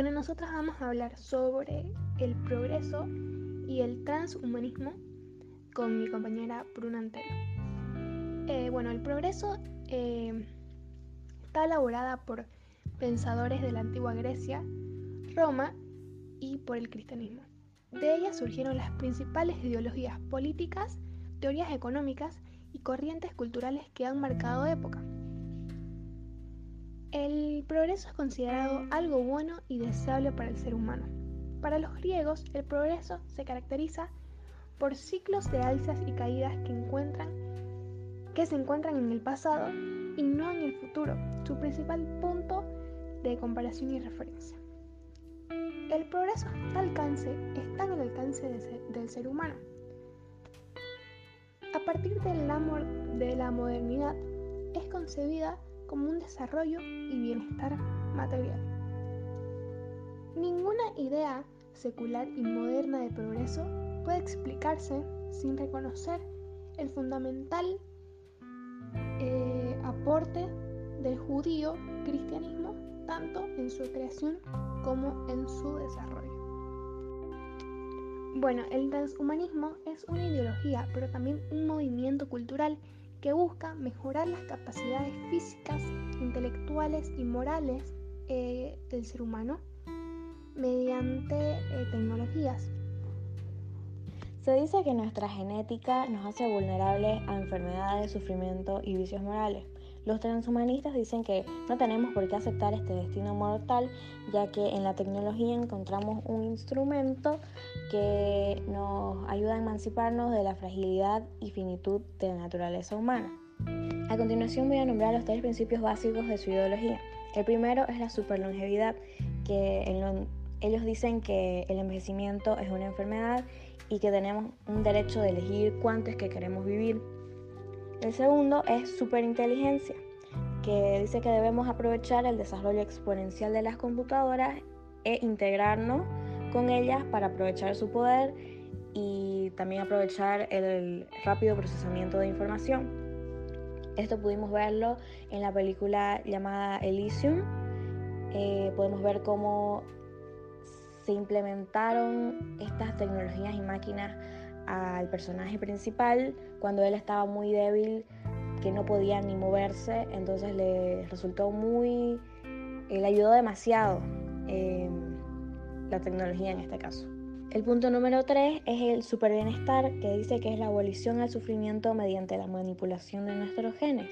Bueno, nosotros vamos a hablar sobre el progreso y el transhumanismo con mi compañera Bruna Antelo. Eh, bueno, el progreso eh, está elaborada por pensadores de la antigua Grecia, Roma y por el cristianismo. De ella surgieron las principales ideologías políticas, teorías económicas y corrientes culturales que han marcado época. El progreso es considerado algo bueno y deseable para el ser humano. Para los griegos, el progreso se caracteriza por ciclos de alzas y caídas que, se encuentran en el pasado y no en el futuro, su principal punto de comparación y referencia. El progreso está, alcance, está en el alcance del ser humano. A partir del amor de la modernidad, es concebida como un desarrollo y bienestar material. Ninguna idea secular y moderna de progreso puede explicarse sin reconocer el fundamental eh, aporte del judío cristianismo tanto en su creación como en su desarrollo. Bueno, el transhumanismo es una ideología, pero también un movimiento cultural que busca mejorar las capacidades físicas, intelectuales y morales eh, del ser humano mediante eh, tecnologías. Se dice que nuestra genética nos hace vulnerables a enfermedades, sufrimiento y vicios morales. Los transhumanistas dicen que no tenemos por qué aceptar este destino mortal, ya que en la tecnología encontramos un instrumento que nos ayuda a emanciparnos de la fragilidad y finitud de la naturaleza humana. A continuación voy a nombrar los tres principios básicos de su ideología. El primero es la superlongevidad, que ellos dicen que el envejecimiento es una enfermedad y que tenemos un derecho de elegir cuánto es que queremos vivir. El segundo es superinteligencia, que dice que debemos aprovechar el desarrollo exponencial de las computadoras e integrarnos con ellas para aprovechar su poder y también aprovechar el rápido procesamiento de información. Esto pudimos verlo en la película llamada Elysium. Eh, podemos ver cómo se implementaron estas tecnologías y máquinas al personaje principal cuando él estaba muy débil, que no podía ni moverse, entonces le resultó muy, eh, le ayudó demasiado la tecnología en este caso. El punto número 3 es el superbienestar, que dice que es la abolición al sufrimiento mediante la manipulación de nuestros genes.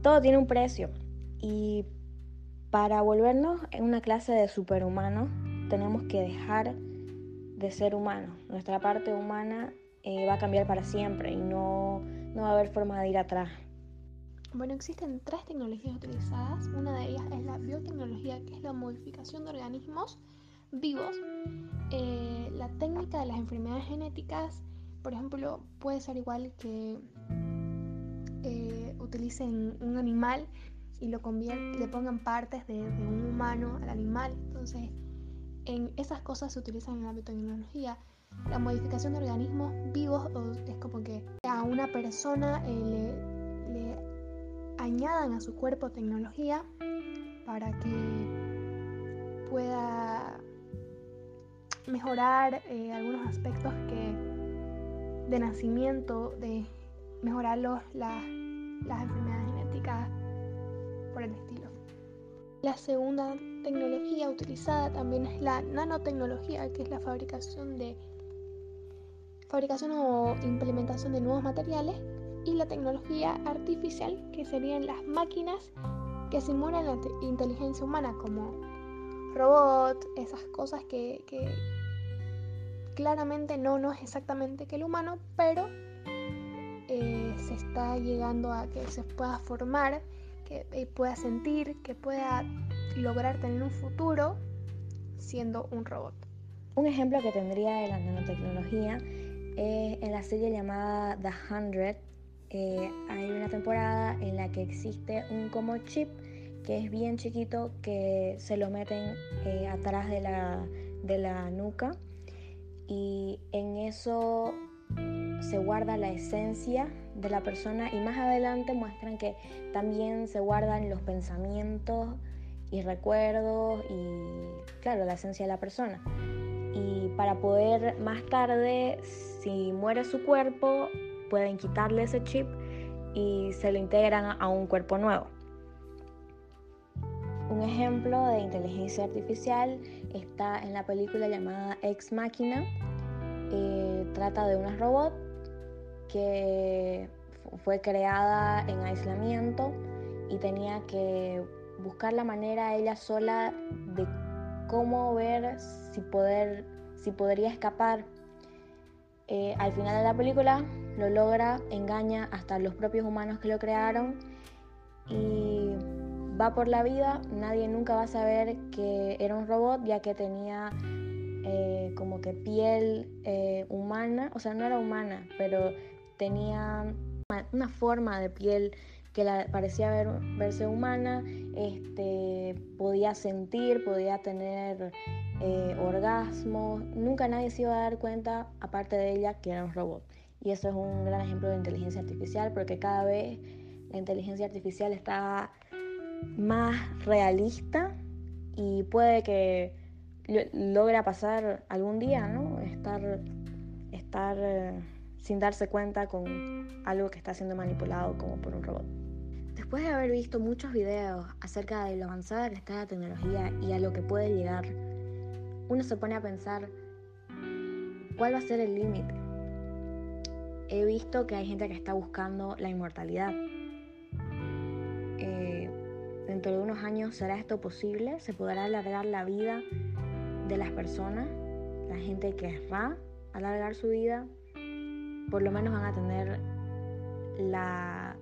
Todo tiene un precio y para volvernos en una clase de superhumano tenemos que dejar de ser humano. Nuestra parte humana eh, va a cambiar para siempre y no, no va a haber forma de ir atrás. Bueno, existen tres tecnologías utilizadas. Una de ellas es la biotecnología, que es la modificación de organismos vivos. Eh, la técnica de las enfermedades genéticas, por ejemplo, puede ser igual que eh, utilicen un animal y lo le pongan partes de, de, un humano al animal. Entonces, en esas cosas se utilizan en la biotecnología. La modificación de organismos vivos es como que a una persona eh, le, añadan a su cuerpo tecnología para que pueda mejorar eh, algunos aspectos que de nacimiento, de mejorar las enfermedades genéticas por el estilo. La segunda tecnología utilizada también es la nanotecnología, que es la fabricación de fabricación o implementación de nuevos materiales y la tecnología artificial, que serían las máquinas que simulan la inteligencia humana, como robots, esas cosas que, claramente no, no es exactamente que el humano, pero eh, se está llegando a que se pueda formar que eh, pueda sentir, que pueda lograr tener un futuro siendo un robot. Un ejemplo que tendría de la nanotecnología es en la serie llamada The Hundred. Eh, hay una temporada en la que existe un como chip que es bien chiquito que se lo meten eh, atrás de la, de la nuca y en eso se guarda la esencia de la persona y más adelante muestran que también se guardan los pensamientos y recuerdos y, claro, la esencia de la persona. Y para poder más tarde, si muere su cuerpo, pueden quitarle ese chip y se lo integran a un cuerpo nuevo. Un ejemplo de inteligencia artificial está en la película llamada Ex Machina. Eh, trata de una robot que fue creada en aislamiento y tenía que buscar la manera ella sola de cómo ver si, poder, si podría escapar. Eh, al final de la película lo logra, engaña hasta los propios humanos que lo crearon y va por la vida, nadie nunca va a saber que era un robot ya que tenía eh, como que piel eh, humana, o sea, no era humana, pero tenía una forma de piel que la, parecía ver, verse humana, este, podía sentir, podía tener eh, orgasmos, nunca nadie se iba a dar cuenta, aparte de ella, que era un robot. Y eso es un gran ejemplo de inteligencia artificial, porque cada vez la inteligencia artificial está más realista y puede que logre pasar algún día, ¿no? Estar, estar eh, sin darse cuenta con algo que está siendo manipulado como por un robot. Después de haber visto muchos videos acerca de lo avanzada que está la tecnología y a lo que puede llegar, uno se pone a pensar cuál va a ser el límite. He visto que hay gente que está buscando la inmortalidad. Eh, dentro de unos años será esto posible, se podrá alargar la vida de las personas, la gente querrá alargar su vida, por lo menos van a tener la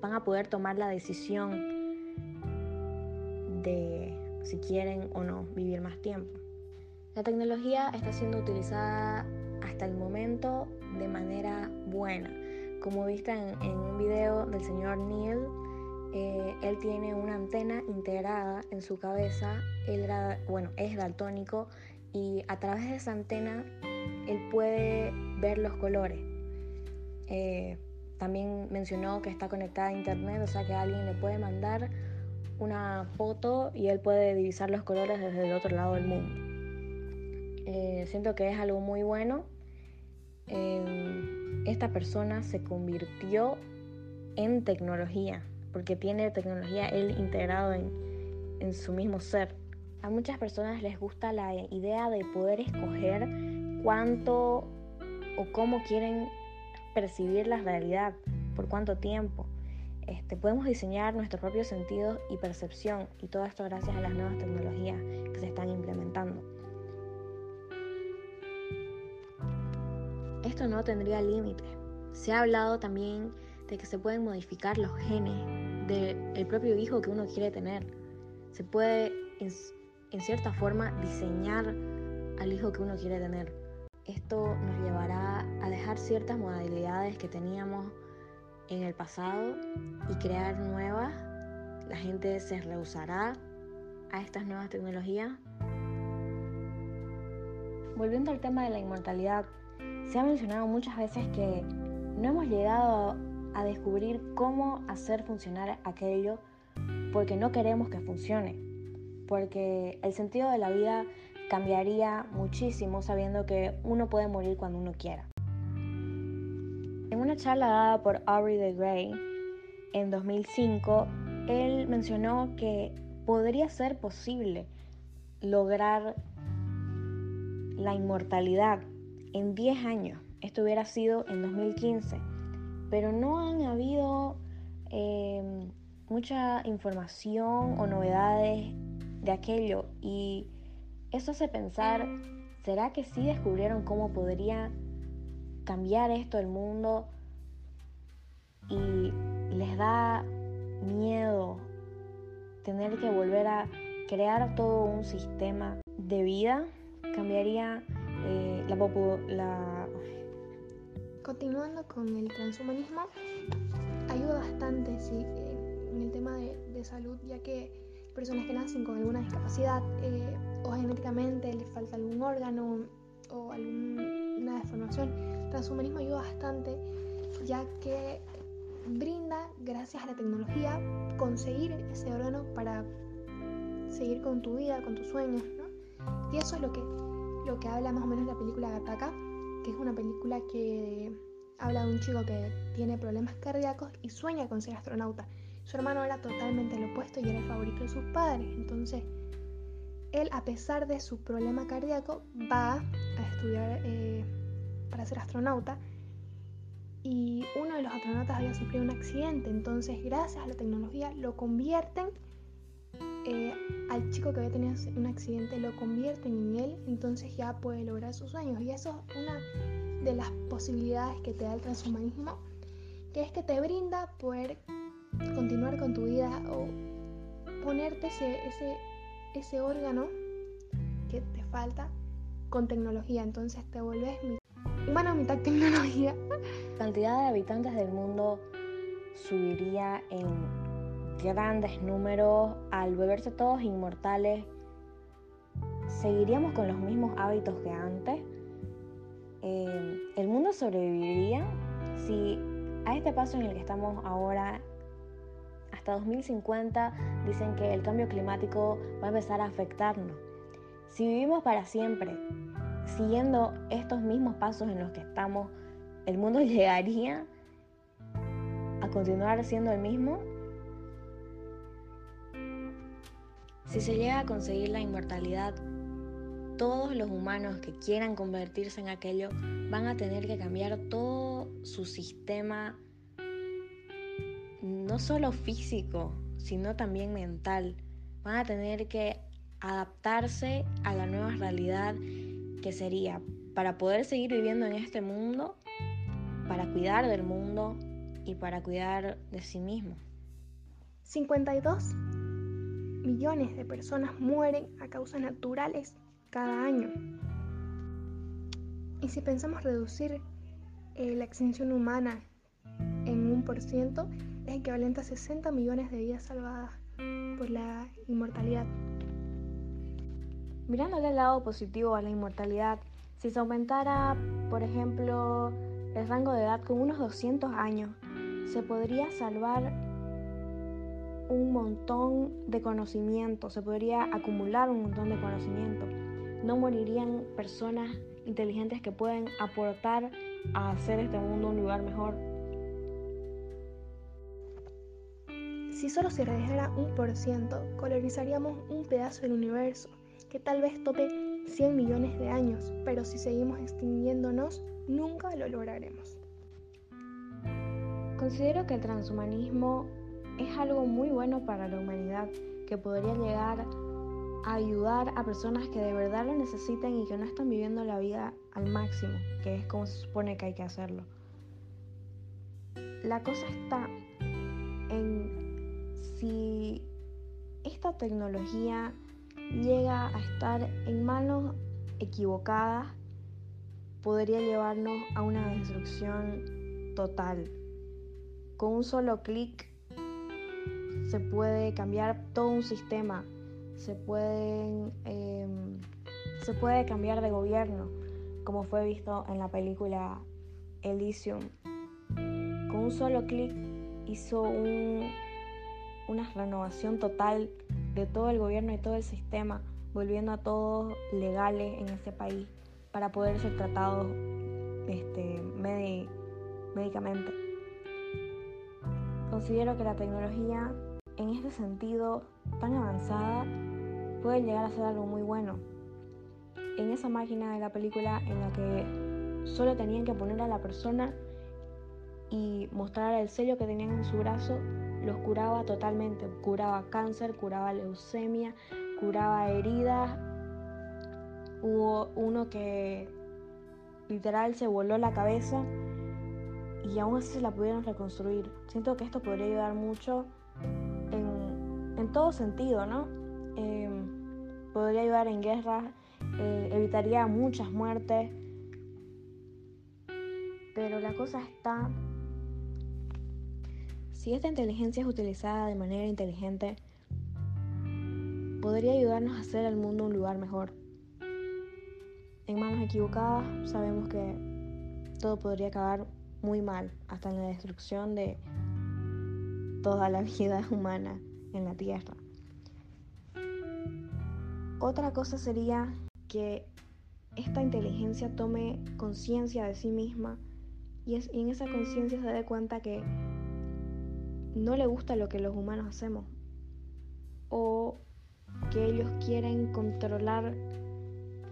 van a poder tomar la decisión de si quieren o no vivir más tiempo. La tecnología está siendo utilizada hasta el momento de manera buena. Como viste en, un video del señor Neil, eh, él tiene una antena integrada en su cabeza. Él bueno, es daltónico y a través de esa antena él puede ver los colores. Eh, también mencionó que está conectada a internet, o sea que alguien le puede mandar una foto y él puede divisar los colores desde el otro lado del mundo. Eh, siento que es algo muy bueno. esta persona se convirtió en tecnología, porque tiene tecnología él integrado en, en su mismo ser. A muchas personas les gusta la idea de poder escoger cuánto o cómo quieren percibir la realidad, por cuánto tiempo. Este, podemos diseñar nuestros propios sentidos y percepción y todo esto gracias a las nuevas tecnologías que se están implementando. Esto no tendría límite. Se ha hablado también de que se pueden modificar los genes del propio hijo que uno quiere tener. Se puede, en cierta forma, diseñar al hijo que uno quiere tener. Esto nos llevará a dejar ciertas modalidades que teníamos en el pasado y crear nuevas. La gente se rehusará a estas nuevas tecnologías. Volviendo al tema de la inmortalidad, se ha mencionado muchas veces que no hemos llegado a descubrir cómo hacer funcionar aquello porque no queremos que funcione, porque el sentido de la vida cambiaría muchísimo sabiendo que uno puede morir cuando uno quiera. En una charla dada por Aubrey de Grey en 2005, él mencionó que podría ser posible lograr la inmortalidad en 10 años. Esto hubiera sido en 2015, pero no han habido eh, mucha información o novedades de aquello y eso hace pensar, ¿será que sí descubrieron cómo podría cambiar esto el mundo y les da miedo tener que volver a crear todo un sistema de vida? ¿Cambiaría eh, la, la... Continuando con el transhumanismo, ayuda bastante sí, en el tema de, de salud, ya que personas que nacen con alguna discapacidad eh, o genéticamente les falta algún órgano o alguna deformación. Transhumanismo ayuda bastante ya que brinda, gracias a la tecnología, conseguir ese órgano para seguir con tu vida, con tus sueños. Y eso es lo que, lo que habla más o menos la película Gataka, que es una película que habla de un chico que tiene problemas cardíacos y sueña con ser astronauta. Su hermano era totalmente lo opuesto y era el favorito de sus padres. Entonces, él, a pesar de su problema cardíaco, va a estudiar eh, para ser astronauta. Y uno de los astronautas había sufrido un accidente. Entonces, gracias a la tecnología, lo convierten eh, al chico que había tenido un accidente, lo convierten en él. Entonces, ya puede lograr sus sueños. Y eso es una de las posibilidades que te da el transhumanismo, que es que te brinda poder continuar con tu vida o ponerte ese, ese, ese órgano que te falta con tecnología. Entonces te vuelves humano mitad tecnología. La cantidad de habitantes del mundo subiría en grandes números al volverse todos inmortales. ¿Seguiríamos con los mismos hábitos que antes? Eh, ¿El mundo sobreviviría si a este paso en el que estamos ahora hasta 2050 dicen que el cambio climático va a empezar a afectarnos. Si vivimos para siempre, siguiendo estos mismos pasos en los que estamos, ¿el mundo llegaría a continuar siendo el mismo? Si se llega a conseguir la inmortalidad, todos los humanos que quieran convertirse en aquello van a tener que cambiar todo su sistema no solo físico, sino también mental. Van a tener que adaptarse a la nueva realidad que sería para poder seguir viviendo en este mundo, para cuidar del mundo y para cuidar de sí mismo. 52 millones de personas mueren a causas naturales cada año. Y si pensamos reducir eh, la extinción humana en un por ciento, es equivalente a 60 millones de vidas salvadas por la inmortalidad. Mirándole el lado positivo a la inmortalidad, si se aumentara, por ejemplo, el rango de edad con unos 200 años, se podría salvar un montón de conocimiento, se podría acumular un montón de conocimiento. No morirían personas inteligentes que pueden aportar a hacer este mundo un lugar mejor. Si solo se realizara un por ciento, colonizaríamos un pedazo del universo, que tal vez tope 100 millones de años, pero si seguimos extinguiéndonos, nunca lo lograremos. Considero que el transhumanismo es algo muy bueno para la humanidad, que podría llegar a ayudar a personas que de verdad lo necesitan y que no están viviendo la vida al máximo, que es como se supone que hay que hacerlo. La cosa está en si esta tecnología llega a estar en manos equivocadas, podría llevarnos a una destrucción total. Con un solo clic se puede cambiar todo un sistema, se, pueden, em, se puede cambiar de gobierno, como fue visto en la película Elysium. Con un solo clic hizo un, una renovación total de todo el gobierno y todo el sistema, volviendo a todos legales en ese país para poder ser tratados este, médicamente. Considero que la tecnología en este sentido tan avanzada puede llegar a ser algo muy bueno. En esa máquina de la película en la que solo tenían que poner a la persona y mostrar el sello que tenían en su brazo, los curaba totalmente. Curaba cáncer, curaba leucemia, curaba heridas. Hubo uno que literal se voló la cabeza y aún así se la pudieron reconstruir. Siento que esto podría ayudar mucho en, todo sentido, ¿no? Em, podría ayudar en guerras, eh, evitaría muchas muertes. Pero la cosa está si esta inteligencia es utilizada de manera inteligente, podría ayudarnos a hacer al mundo un lugar mejor. En manos equivocadas sabemos que todo podría acabar muy mal, hasta en la destrucción de toda la vida humana en la Tierra. Otra cosa sería que esta inteligencia tome conciencia de sí misma y, en esa conciencia se dé cuenta que no le gusta lo que los humanos hacemos o que ellos quieren controlar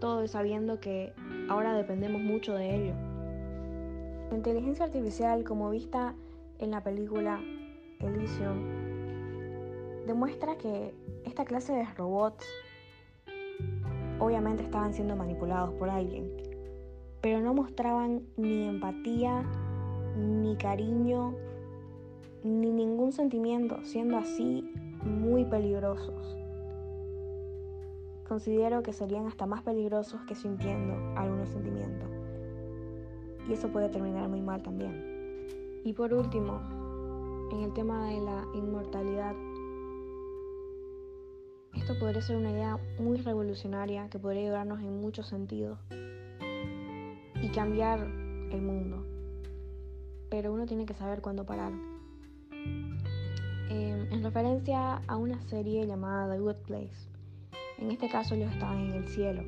todo sabiendo que ahora dependemos mucho de ello. La inteligencia artificial, como vista en la película Elysium, demuestra que esta clase de robots obviamente estaban siendo manipulados por alguien, pero no mostraban ni empatía, ni cariño, ni ningún sentimiento, siendo así muy peligrosos. Considero que serían hasta más peligrosos que sintiendo algunos sentimientos. Y eso puede terminar muy mal también. Y por último, en el tema de la inmortalidad, esto podría ser una idea muy revolucionaria que podría ayudarnos en muchos sentidos y cambiar el mundo. Pero uno tiene que saber cuándo parar. Em, en referencia a una serie llamada The Good Place. En este caso ellos estaban en el cielo.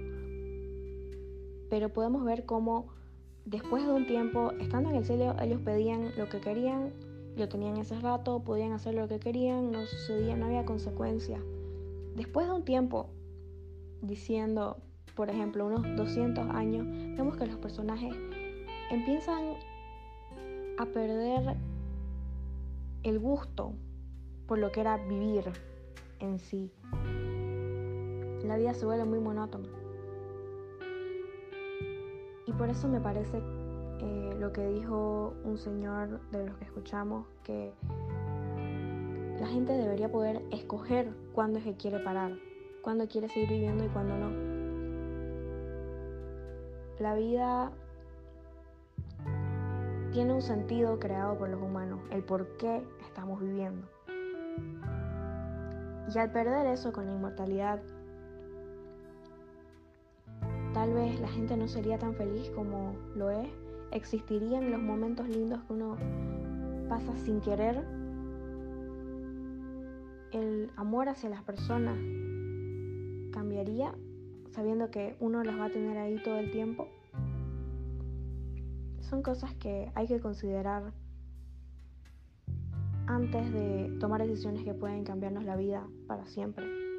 Pero podemos ver cómo después de un tiempo, estando en el cielo, ellos pedían lo que querían, lo tenían ese rato, podían hacer lo que querían, no sucedía, no había consecuencias. Después de un tiempo, diciendo, por ejemplo, unos 200 años, vemos que los personajes empiezan a perder el gusto por lo que era vivir en sí. La vida se vuelve muy monótona. Y por eso me parece eh, lo que dijo un señor de los que escuchamos, que la gente debería poder escoger cuándo es que quiere parar, cuándo quiere seguir viviendo y cuándo no. La vida tiene un sentido creado por los humanos, el por qué estamos viviendo. Y al perder eso con la inmortalidad, tal vez la gente no sería tan feliz como lo es. Existirían los momentos lindos que uno pasa sin querer el amor hacia las personas cambiaría sabiendo que uno las va a tener ahí todo el tiempo. Son cosas que hay que considerar antes de tomar decisiones que pueden cambiarnos la vida para siempre.